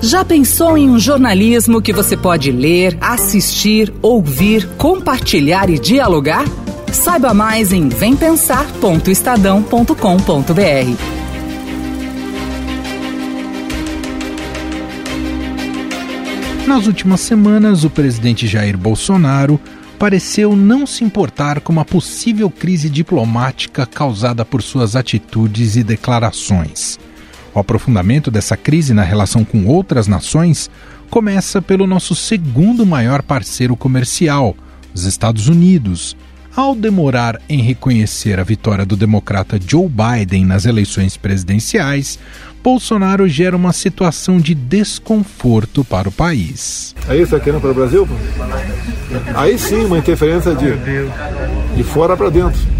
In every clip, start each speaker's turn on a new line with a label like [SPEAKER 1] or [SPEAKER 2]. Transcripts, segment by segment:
[SPEAKER 1] Já pensou em um jornalismo que você pode ler, assistir, ouvir, compartilhar e dialogar? Saiba mais em vempensar.estadão.com.br.
[SPEAKER 2] Nas últimas semanas, o presidente Jair Bolsonaro pareceu não se importar com uma possível crise diplomática causada por suas atitudes e declarações. O aprofundamento dessa crise na relação com outras nações começa pelo nosso segundo maior parceiro comercial, os Estados Unidos. Ao demorar em reconhecer a vitória do democrata Joe Biden nas eleições presidenciais, Bolsonaro gera uma situação de desconforto para o país.
[SPEAKER 3] É isso aqui para o Brasil? Aí sim, uma interferência de, de fora para dentro.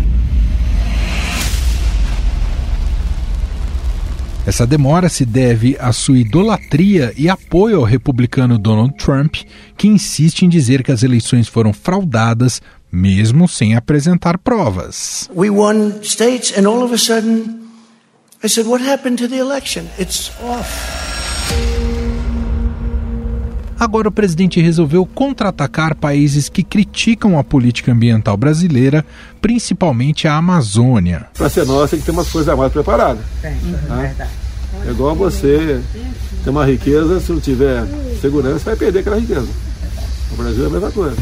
[SPEAKER 2] Essa demora se deve à sua idolatria e apoio ao republicano Donald Trump, que insiste em dizer que as eleições foram fraudadas, mesmo sem apresentar provas.
[SPEAKER 4] We won states and all of a sudden I said what happened to the election? It's off.
[SPEAKER 2] Agora o presidente resolveu contra-atacar países que criticam a política ambiental brasileira, principalmente a Amazônia.
[SPEAKER 3] Para ser nossa, tem que ter umas coisas mais preparadas. É, verdade. É igual você ter uma riqueza, se não tiver segurança, vai perder aquela riqueza. O Brasil é a mesma coisa.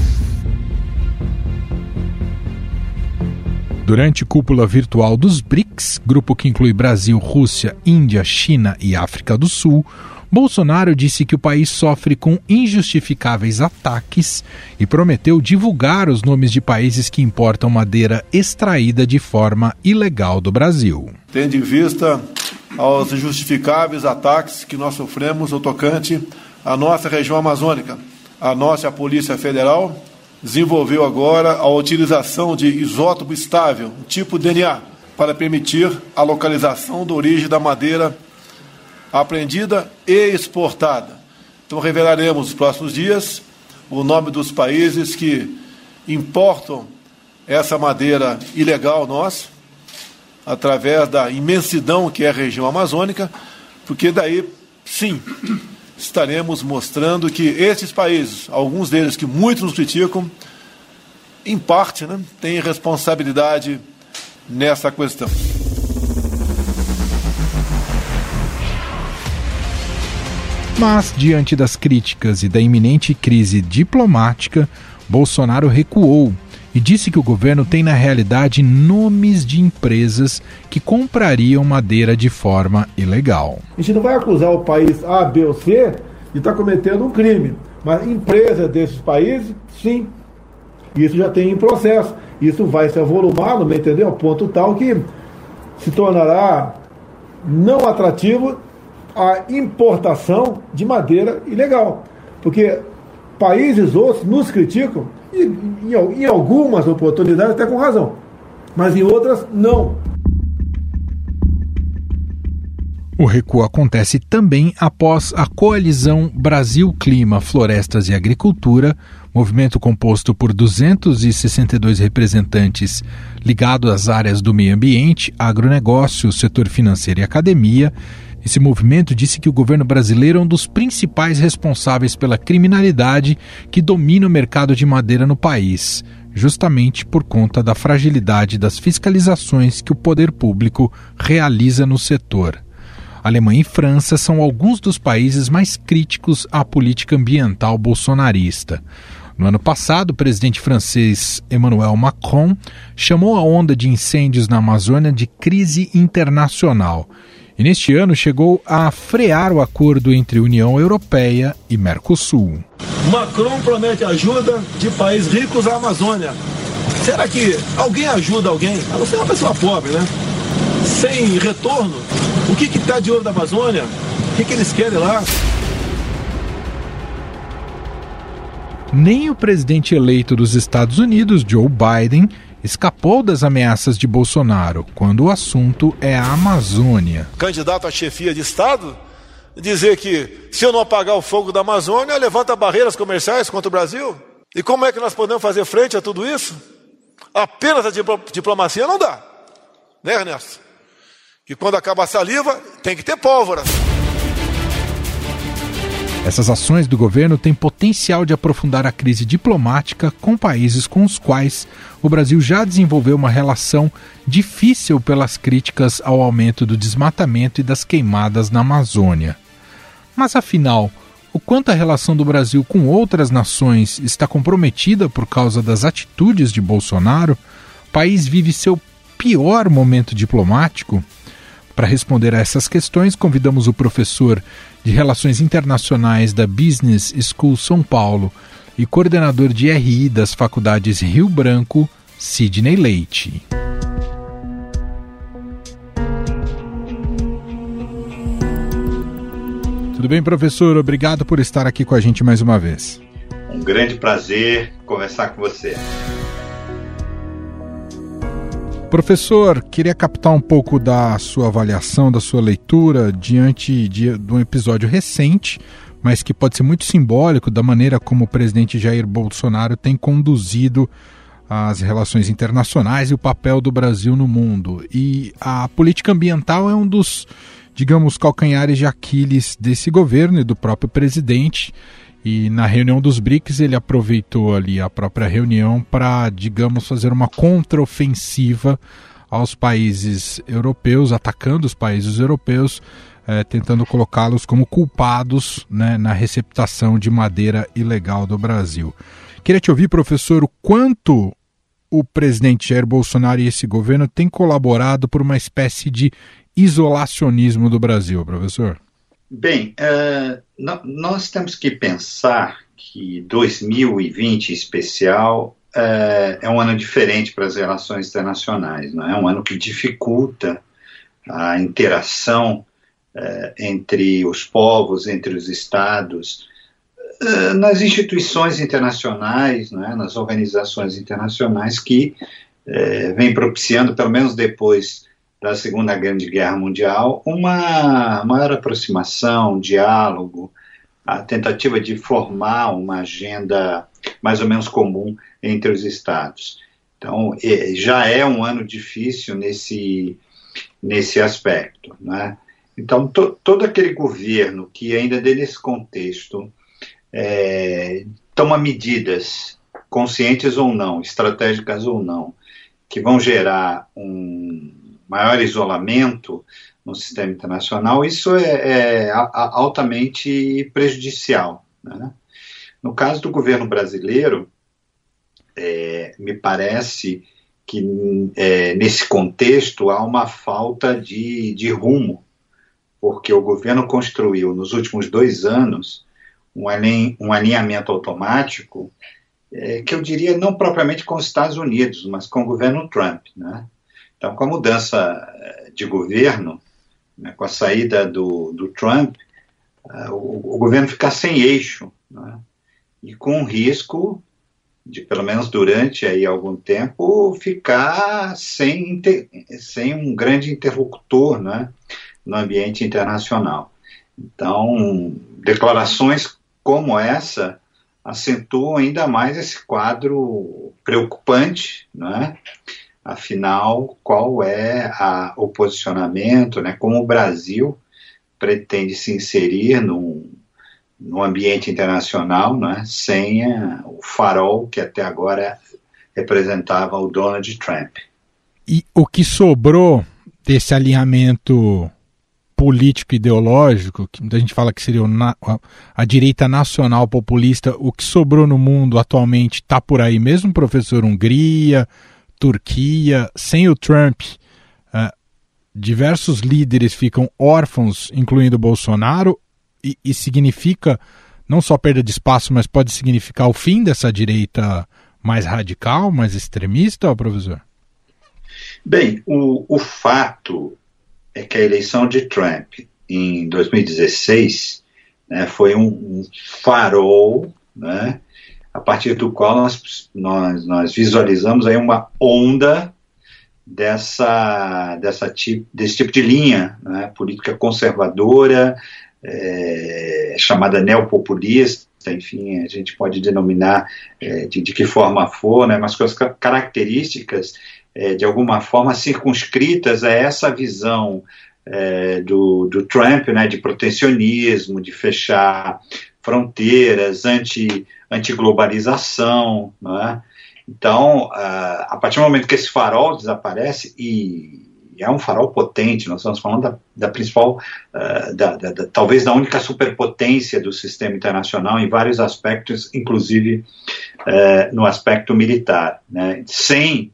[SPEAKER 2] Durante cúpula virtual dos BRICS, grupo que inclui Brasil, Rússia, Índia, China e África do Sul, Bolsonaro disse que o país sofre com injustificáveis ataques e prometeu divulgar os nomes de países que importam madeira extraída de forma ilegal do Brasil.
[SPEAKER 3] Tendo em vista aos injustificáveis ataques que nós sofremos no tocante à nossa região amazônica, a nossa Polícia Federal desenvolveu agora a utilização de isótopo estável, tipo DNA, para permitir a localização da origem da madeira apreendida e exportada. Então, revelaremos nos próximos dias o nome dos países que importam essa madeira ilegal nossa, através da imensidão que é a região amazônica, porque daí, sim, estaremos mostrando que esses países, alguns deles que muitos nos criticam, em parte, né, têm responsabilidade nessa questão.
[SPEAKER 2] Mas, diante das críticas e da iminente crise diplomática, Bolsonaro recuou e disse que o governo tem, na realidade, nomes de empresas que comprariam madeira de forma ilegal.
[SPEAKER 3] A gente não vai acusar o país A, B ou C de estar tá cometendo um crime, mas empresas desses países, sim. Isso já tem em processo. Isso vai se avolumar, não entendeu? A ponto tal que se tornará não atrativo a importação de madeira ilegal. Porque países outros nos criticam, e em, em algumas oportunidades até com razão, mas em outras não.
[SPEAKER 2] O recuo acontece também após a coalizão Brasil Clima, Florestas e Agricultura, movimento composto por 262 representantes ligados às áreas do meio ambiente, agronegócio, setor financeiro e academia, esse movimento disse que o governo brasileiro é um dos principais responsáveis pela criminalidade que domina o mercado de madeira no país, justamente por conta da fragilidade das fiscalizações que o poder público realiza no setor. Alemanha e França são alguns dos países mais críticos à política ambiental bolsonarista. No ano passado, o presidente francês Emmanuel Macron chamou a onda de incêndios na Amazônia de crise internacional e neste ano chegou a frear o acordo entre União Europeia e Mercosul.
[SPEAKER 3] Macron promete ajuda de países ricos à Amazônia. Será que alguém ajuda alguém? A não ser uma pessoa pobre, né? Sem retorno. O que está de ouro da Amazônia? O que, que eles querem lá?
[SPEAKER 2] Nem o presidente eleito dos Estados Unidos, Joe Biden, escapou das ameaças de Bolsonaro quando o assunto é a Amazônia.
[SPEAKER 3] Candidato à chefia de Estado, dizer que se eu não apagar o fogo da Amazônia, levanta barreiras comerciais contra o Brasil? E como é que nós podemos fazer frente a tudo isso? Apenas a diplomacia não dá, né, Ernesto? E quando acaba a saliva, tem que ter pólvora.
[SPEAKER 2] Essas ações do governo têm potencial de aprofundar a crise diplomática com países com os quais o Brasil já desenvolveu uma relação difícil pelas críticas ao aumento do desmatamento e das queimadas na Amazônia. Mas afinal, o quanto a relação do Brasil com outras nações está comprometida por causa das atitudes de Bolsonaro, o país vive seu pior momento diplomático? Para responder a essas questões, convidamos o professor de Relações Internacionais da Business School São Paulo e coordenador de RI das faculdades Rio Branco, Sidney Leite. Tudo bem, professor? Obrigado por estar aqui com a gente mais uma vez.
[SPEAKER 5] Um grande prazer conversar com você.
[SPEAKER 2] Professor, queria captar um pouco da sua avaliação, da sua leitura diante de, de um episódio recente, mas que pode ser muito simbólico da maneira como o presidente Jair Bolsonaro tem conduzido as relações internacionais e o papel do Brasil no mundo. E a política ambiental é um dos digamos, calcanhares de Aquiles desse governo e do próprio presidente. E na reunião dos BRICS ele aproveitou ali a própria reunião para, digamos, fazer uma contraofensiva aos países europeus, atacando os países europeus, eh, tentando colocá-los como culpados né, na receptação de madeira ilegal do Brasil. Queria te ouvir, professor, o quanto o presidente Jair Bolsonaro e esse governo têm colaborado por uma espécie de isolacionismo do Brasil, professor?
[SPEAKER 5] Bem, uh, nós temos que pensar que 2020 em especial uh, é um ano diferente para as relações internacionais, não é? é um ano que dificulta a interação uh, entre os povos, entre os estados, nas instituições internacionais, é? nas organizações internacionais que vem propiciando, pelo menos depois da Segunda Grande Guerra Mundial, uma maior aproximação, diálogo, a tentativa de formar uma agenda mais ou menos comum entre os Estados. Então, já é um ano difícil nesse, nesse aspecto. Né? Então, to, todo aquele governo que, ainda nesse contexto, é, toma medidas, conscientes ou não, estratégicas ou não, que vão gerar um, maior isolamento no sistema internacional, isso é, é altamente prejudicial. Né? No caso do governo brasileiro, é, me parece que é, nesse contexto há uma falta de, de rumo, porque o governo construiu nos últimos dois anos um, alin, um alinhamento automático é, que eu diria não propriamente com os Estados Unidos, mas com o governo Trump. Né? Então, com a mudança eh, de governo, né, com a saída do, do Trump, uh, o, o, governo fica sem eixo, né, e com risco de, pelo menos durante aí algum tempo, ficar sem, sem um grande interlocutor né, no ambiente internacional. Então, declarações como essa acentuam ainda mais esse quadro preocupante, né? Afinal, qual é a, o posicionamento, né, como o Brasil pretende se inserir num, no ambiente internacional, né, sem a, o farol que até agora representava o Donald Trump.
[SPEAKER 2] E o que sobrou desse alinhamento político ideológico, que muita gente fala que seria na, a, a, direita nacional populista, o que sobrou no mundo atualmente está por aí mesmo, professor Hungria, Turquia, sem o Trump, uh, diversos líderes ficam órfãos, incluindo Bolsonaro, e, e, significa não só perda de espaço, mas pode significar o fim dessa direita mais radical, mais extremista, professor?
[SPEAKER 5] Bem, o, o fato é que a eleição de Trump em 2016 né, foi um, um farol né, a partir do qual nós, nós, nós visualizamos aí uma onda dessa, dessa tipo, desse tipo de linha, né, política conservadora, é, chamada neopopulista, enfim, a gente pode denominar é, de, de, que forma for, né, mas com as características, é, de alguma forma, circunscritas a essa visão é, do, do Trump, né, de protecionismo, de fechar fronteiras, anti, anti-globalização, não é? Então, a partir do momento que esse farol desaparece, e é um farol potente, nós estamos falando da, da principal, uh, da, da, da, talvez da única superpotência do sistema internacional em vários aspectos, inclusive uh, no aspecto militar. Né? Sem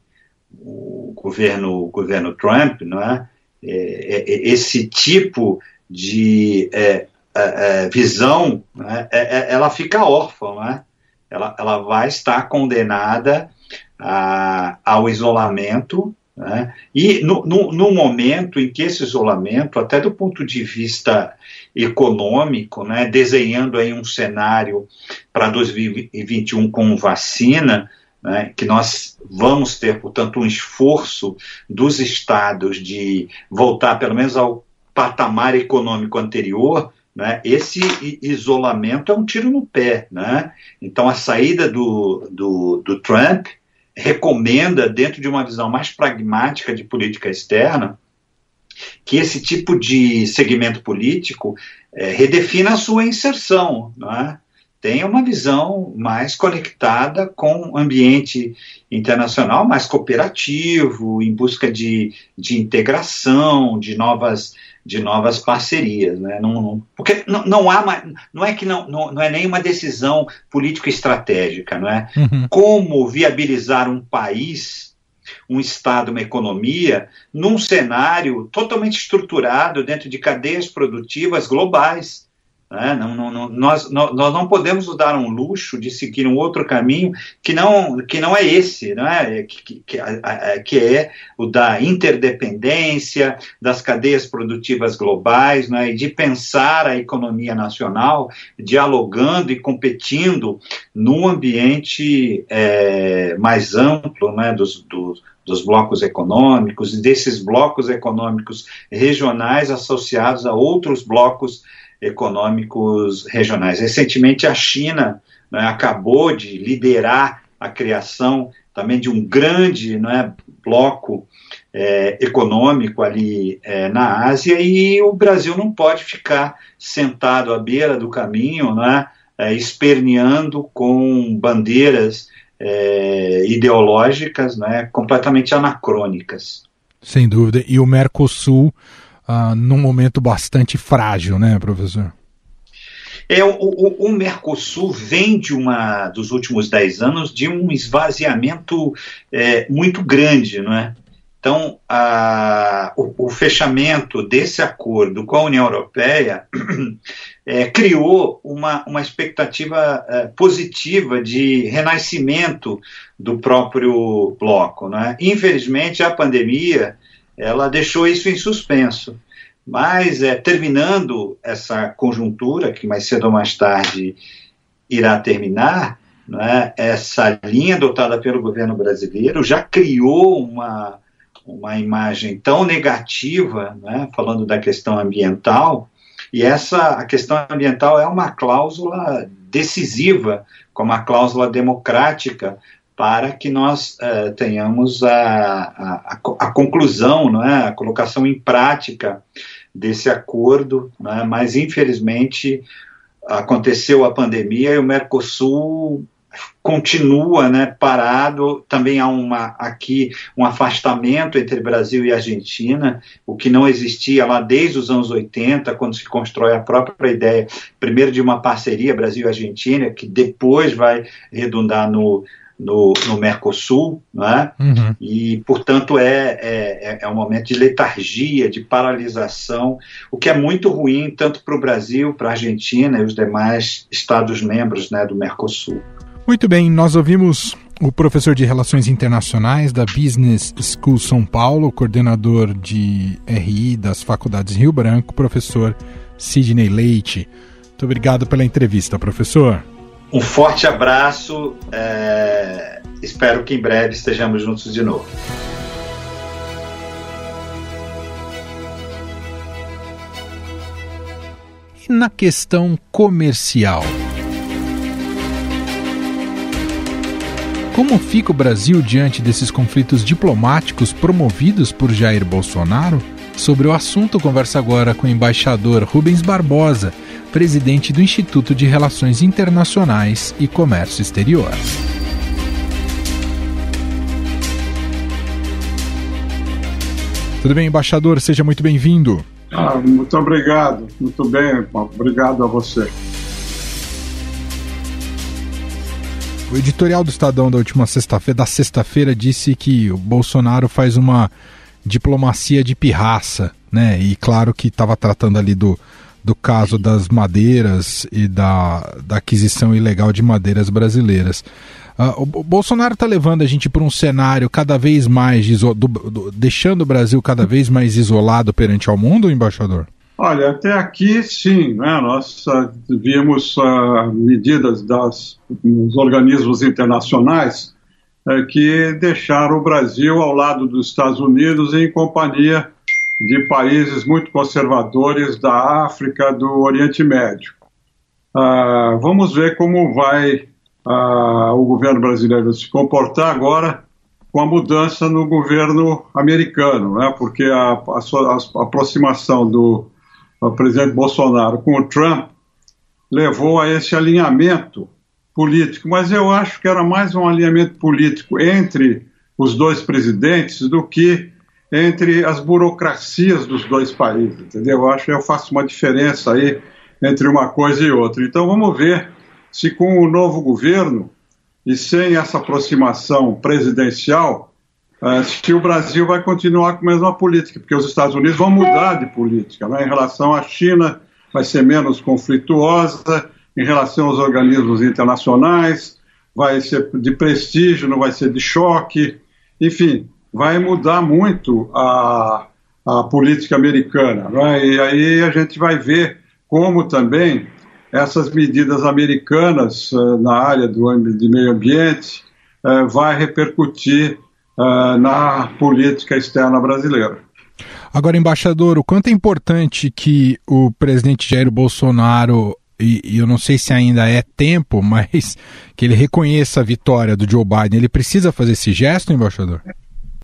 [SPEAKER 5] o governo, o governo Trump, não é? é, é, é esse tipo de visão, né? ela fica órfã, né? ela, ela vai estar condenada a, ao isolamento, né? e no, no, no, momento em que esse isolamento, até do ponto de vista econômico, né, desenhando aí um cenário para 2021 com vacina, né, que nós vamos ter, portanto, um esforço dos estados de voltar pelo menos ao patamar econômico anterior, né, esse isolamento é um tiro no pé. Né? Então, a saída do, do, do Trump recomenda, dentro de uma visão mais pragmática de política externa, que esse tipo de segmento político é, redefina a sua inserção. Não é? Tenha uma visão mais conectada com o ambiente internacional, mais cooperativo, em busca de, de integração, de novas, de novas parcerias. Né? Não, porque não, não há não é que não, não, não é nenhuma decisão político-estratégica, não é? Uhum. Como viabilizar um país um Estado, uma economia, num cenário totalmente estruturado dentro de cadeias produtivas globais. Né? Não, não, não, nós, nós não podemos nos dar um luxo de seguir um outro caminho que não, que não é esse, não é? Que, que, que é o da interdependência, das cadeias produtivas globais, é? e de pensar a economia nacional dialogando e competindo num ambiente é, mais amplo né? dos, dos dos blocos econômicos desses blocos econômicos regionais associados a outros blocos econômicos regionais. Recentemente, a China né, acabou de liderar a criação também de um grande né, bloco é, econômico ali é, na Ásia e o Brasil não pode ficar sentado à beira do caminho, né, é, esperneando com bandeiras é, ideológicas né, completamente anacrônicas.
[SPEAKER 2] Sem dúvida. E o Mercosul uh, num momento bastante frágil, né, professor?
[SPEAKER 5] É, o, o, o, Mercosul vem de uma dos últimos dez anos de um esvaziamento é, muito grande, não é? Então, a, o, o, fechamento desse acordo com a União Europeia é, criou uma, uma expectativa é, positiva de renascimento do próprio bloco. Né? Infelizmente, a pandemia ela deixou isso em suspenso. Mas, é, terminando essa conjuntura, que mais cedo ou mais tarde irá terminar, né, essa linha adotada pelo governo brasileiro já criou uma, uma imagem tão negativa, né, falando da questão ambiental, e essa a questão ambiental é uma cláusula decisiva, como a cláusula democrática para que nós uh, tenhamos a, a, a, conclusão, não é? a colocação em prática desse acordo, é? mas infelizmente aconteceu a pandemia e o Mercosul continua né, parado, também há uma, aqui um afastamento entre Brasil e Argentina, o que não existia lá desde os anos 80, quando se constrói a própria ideia, primeiro de uma parceria Brasil-Argentina, que depois vai redundar no, no, no Mercosul, né? Uhum. e, portanto, é, é, é um momento de letargia, de paralisação, o que é muito ruim tanto para o Brasil, para a Argentina e os demais Estados-membros né, do Mercosul.
[SPEAKER 2] Muito bem, nós ouvimos o professor de Relações Internacionais da Business School São Paulo, coordenador de RI das Faculdades Rio Branco, professor Sidney Leite. Muito obrigado pela entrevista, professor.
[SPEAKER 5] Um forte abraço. É... Espero que em breve estejamos juntos de novo.
[SPEAKER 2] E na questão comercial? Como fica o Brasil diante desses conflitos diplomáticos promovidos por Jair Bolsonaro? Sobre o assunto, conversa agora com o embaixador Rubens Barbosa, presidente do Instituto de Relações Internacionais e Comércio Exterior. Tudo bem, embaixador? Seja muito bem-vindo.
[SPEAKER 6] Ah, muito obrigado, muito bem, obrigado a você.
[SPEAKER 2] O editorial do Estadão da última sexta-feira, da sexta-feira, disse que o Bolsonaro faz uma diplomacia de pirraça, né? E claro que estava tratando ali do, do caso das madeiras e da, da aquisição ilegal de madeiras brasileiras. Uh, o Bolsonaro está levando a gente para um cenário cada vez mais do, do, deixando o Brasil cada vez mais isolado perante ao mundo, embaixador?
[SPEAKER 6] Olha, até aqui sim, né? nós uh, vimos uh, medidas das, dos organismos internacionais que deixaram o Brasil ao lado dos Estados Unidos em companhia de países muito conservadores da África, do Oriente Médio. Uh, vamos ver como vai o governo brasileiro se comportar agora com a mudança no governo americano, né? porque a, a, a aproximação do o presidente Bolsonaro com o Trump levou a esse alinhamento político, mas eu acho que era mais um alinhamento político entre os dois presidentes do que entre as burocracias dos dois países, entendeu? Eu acho que eu faço uma diferença aí entre uma coisa e outra. Então vamos ver se com o novo governo e sem essa aproximação presidencial é, se o Brasil vai continuar com a mesma política, porque os Estados Unidos vão mudar de política. Né? Em relação à China, vai ser menos conflituosa, em relação aos organismos internacionais, vai ser de prestígio, não vai ser de choque. Enfim, vai mudar muito a, a política americana. Né? E aí a gente vai ver como também essas medidas americanas uh, na área do de meio ambiente uh, vai repercutir uh, na política externa brasileira.
[SPEAKER 2] Agora, embaixador, o quanto é importante que o presidente Jair Bolsonaro, e, e, eu não sei se ainda é tempo, mas que ele reconheça a vitória do Joe Biden, ele precisa fazer esse gesto, embaixador?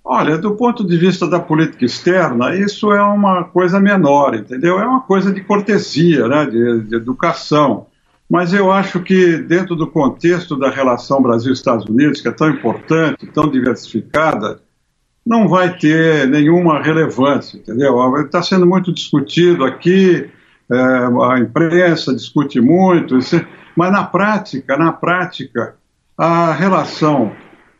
[SPEAKER 6] Olha, do ponto de vista da política externa, isso é uma coisa menor, entendeu? É uma coisa de cortesia, né, de, de educação. Mas eu acho que, dentro do contexto da relação Brasil-Estados Unidos, que é tão importante, tão diversificada, não vai ter nenhuma relevância, entendeu? Está sendo muito discutido aqui, é, a imprensa discute muito, mas na prática, na prática, a relação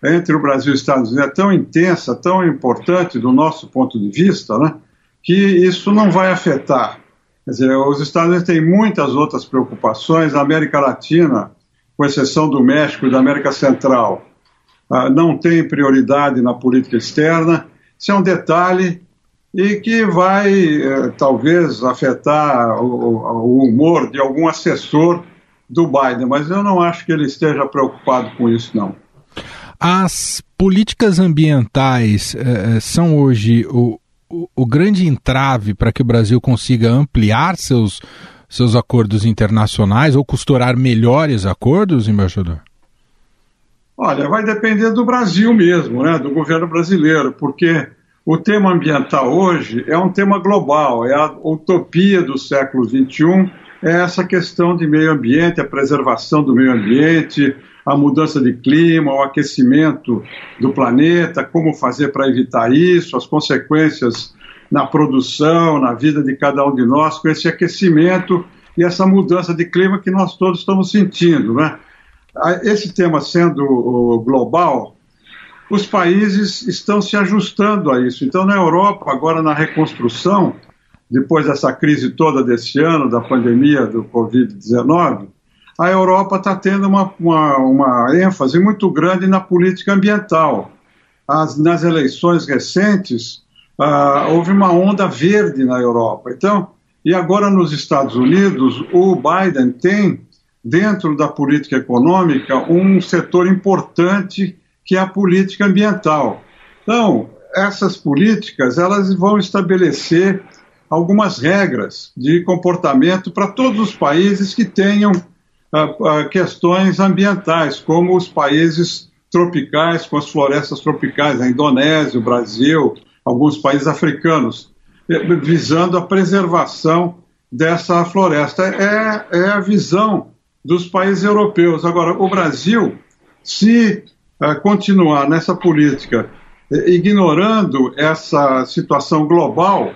[SPEAKER 6] entre o Brasil e os Estados Unidos é tão intensa, tão importante do nosso ponto de vista, né, que isso não vai afetar Quer dizer, os Estados Unidos têm muitas outras preocupações. A América Latina, com exceção do México e da América Central, ah, não tem prioridade na política externa. Isso é um detalhe e que vai eh, talvez afetar o, humor de algum assessor do Biden, mas eu não acho que ele esteja preocupado com isso, não.
[SPEAKER 2] As políticas ambientais eh, eh, são hoje o, o, grande entrave para que o Brasil consiga ampliar seus, seus acordos internacionais ou costurar melhores acordos, embaixador?
[SPEAKER 6] Olha, vai depender do Brasil mesmo, né, do governo brasileiro, porque o tema ambiental hoje é um tema global, é a utopia do século XXI, é essa questão de meio ambiente, a preservação do meio ambiente, a mudança de clima, o aquecimento do planeta, como fazer para evitar isso, as consequências na produção, na vida de cada um de nós, com esse aquecimento e essa mudança de clima que nós todos estamos sentindo. Né? Esse tema sendo global, os países estão se ajustando a isso. Então, na Europa, agora na reconstrução, depois dessa crise toda desse ano, da pandemia do Covid-19, a Europa está tendo uma, uma, uma, ênfase muito grande na política ambiental. As, nas eleições recentes, ah, houve uma onda verde na Europa. Então, e agora nos Estados Unidos, o Biden tem, dentro da política econômica, um setor importante que é a política ambiental. Então, essas políticas elas vão estabelecer algumas regras de comportamento para todos os países que tenham questões ambientais, como os países tropicais, com as florestas tropicais, a Indonésia, o Brasil, alguns países africanos, eh, visando a preservação dessa floresta. É, é a visão dos países europeus. Agora, o Brasil, se continuar nessa política, ignorando essa situação global,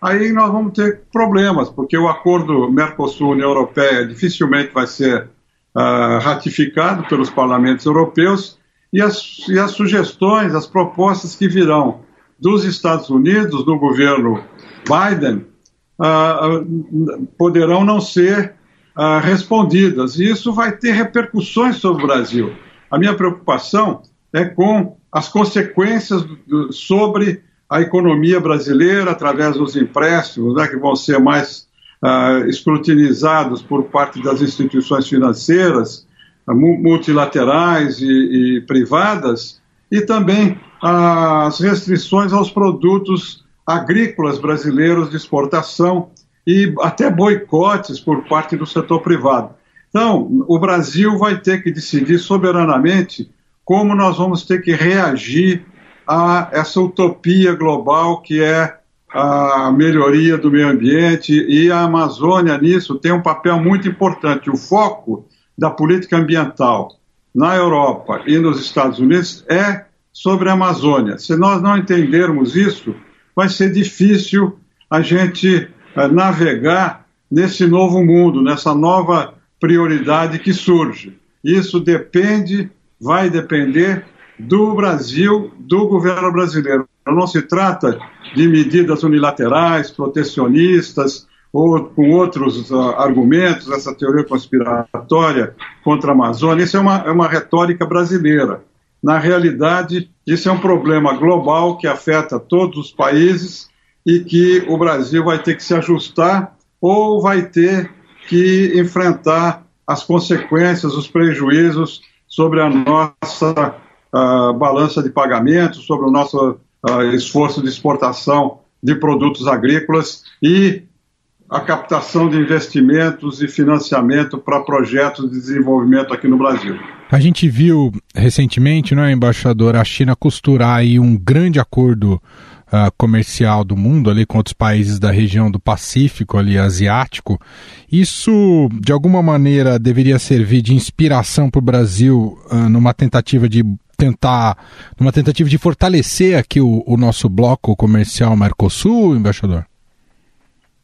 [SPEAKER 6] aí nós vamos ter problemas, porque o acordo Mercosul-União Europeia dificilmente vai ser uh, ratificado pelos parlamentos europeus e as, e as sugestões, as propostas que virão dos Estados Unidos, do governo Biden, uh, poderão não ser uh, respondidas. E isso vai ter repercussões sobre o Brasil. A minha preocupação é com as consequências do, sobre a economia brasileira através dos empréstimos, né, que vão ser mais uh, escrutinizados por parte das instituições financeiras, multilaterais e, e privadas, e também as restrições aos produtos agrícolas brasileiros de exportação e até boicotes por parte do setor privado. Então, o Brasil vai ter que decidir soberanamente como nós vamos ter que reagir a essa utopia global que é a melhoria do meio ambiente e a Amazônia nisso tem um papel muito importante. O foco da política ambiental na Europa e nos Estados Unidos é sobre a Amazônia. Se nós não entendermos isso, vai ser difícil a gente uh, navegar nesse novo mundo, nessa nova prioridade que surge. Isso depende, vai depender do Brasil, do governo brasileiro. Não se trata de medidas unilaterais, protecionistas ou com outros uh, argumentos, essa teoria conspiratória contra a Amazônia. Isso é uma, é uma retórica brasileira. Na realidade, isso é um problema global que afeta todos os países e que o Brasil vai ter que se ajustar ou vai ter que enfrentar as consequências, os prejuízos sobre a nossa uh, balança de pagamentos, sobre o nosso uh, esforço de exportação de produtos agrícolas e a captação de investimentos e financiamento para projetos de desenvolvimento aqui no Brasil.
[SPEAKER 2] A gente viu recentemente, não é, embaixador, a China costurar aí um grande acordo uh, comercial do mundo ali com outros países da região do Pacífico ali asiático. Isso de alguma maneira deveria servir de inspiração para o Brasil uh, numa tentativa de tentar, numa tentativa de fortalecer aqui o, o nosso bloco comercial Mercosul, embaixador?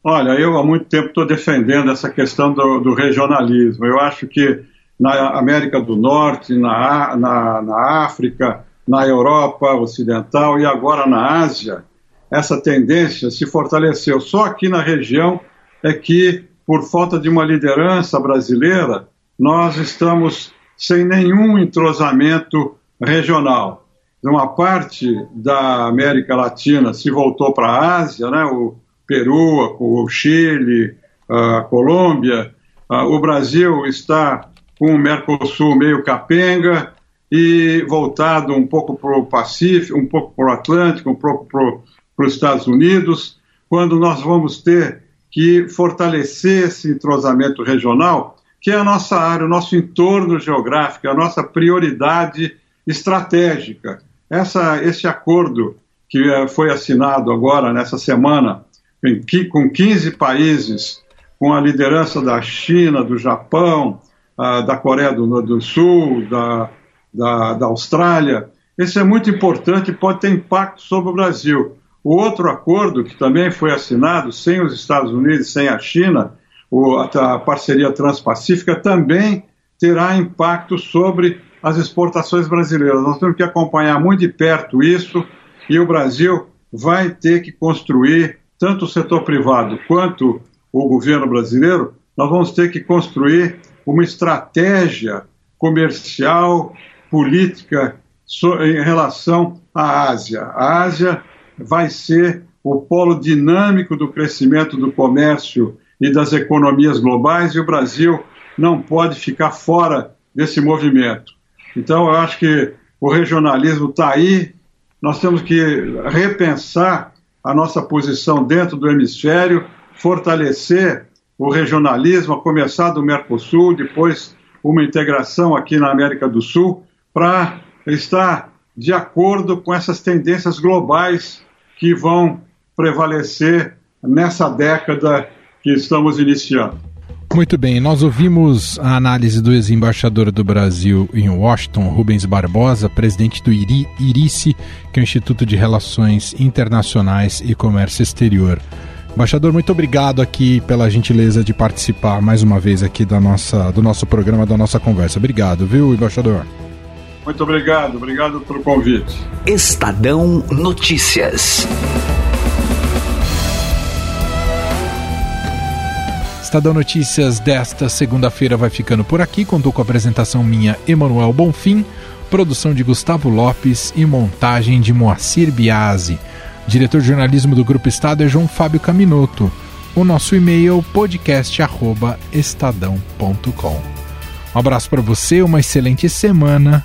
[SPEAKER 6] Olha, eu há muito tempo estou defendendo essa questão do, do, regionalismo. Eu acho que na América do Norte, na, na, na, África, na Europa Ocidental e agora na Ásia, essa tendência se fortaleceu. Só aqui na região é que, por falta de uma liderança brasileira, nós estamos sem nenhum entrosamento regional. Uma parte da América Latina se voltou para a Ásia, né? o, Peru, o Chile, a Colômbia. O Brasil está com o Mercosul meio capenga e voltado um pouco para o Pacífico, um pouco para o Atlântico, um pouco para os Estados Unidos, quando nós vamos ter que fortalecer esse entrosamento regional, que é a nossa área, o nosso entorno geográfico, a nossa prioridade estratégica. Essa, esse acordo que eh, foi assinado agora, nessa semana, com 15 países, com a liderança da China, do Japão, da Coreia do, do Sul, da, da, da, Austrália. Esse é muito importante e pode ter impacto sobre o Brasil. O outro acordo, que também foi assinado sem os Estados Unidos, sem a China, a parceria transpacífica, também terá impacto sobre as exportações brasileiras. Nós temos que acompanhar muito de perto isso e o Brasil vai ter que construir tanto o setor privado quanto o governo brasileiro, nós vamos ter que construir uma estratégia comercial, política em relação à Ásia. A Ásia vai ser o polo dinâmico do crescimento do comércio e das economias globais e o Brasil não pode ficar fora desse movimento. Então, eu acho que o regionalismo está aí, nós temos que repensar a nossa posição dentro do hemisfério, fortalecer o regionalismo, a começar do Mercosul, depois uma integração aqui na América do Sul, para estar de acordo com essas tendências globais que vão prevalecer nessa década que estamos iniciando.
[SPEAKER 2] Muito bem, nós ouvimos a análise do ex-embaixador do Brasil em Washington, Rubens Barbosa, presidente do IRI, IRICE, que é o Instituto de Relações Internacionais e Comércio Exterior. Embaixador, muito obrigado aqui pela gentileza de participar mais uma vez aqui da nossa, do nosso programa, da nossa conversa. Obrigado, viu, embaixador?
[SPEAKER 6] Muito obrigado, obrigado pelo convite.
[SPEAKER 1] Estadão Notícias.
[SPEAKER 2] Estadão Notícias desta segunda-feira vai ficando por aqui. Contou com a apresentação minha, Emanuel Bonfim, produção de Gustavo Lopes e montagem de Moacir Biasi. Diretor de jornalismo do Grupo Estado é João Fábio Caminoto. O nosso e-mail podcast@estadão.com. Um abraço para você, uma excelente semana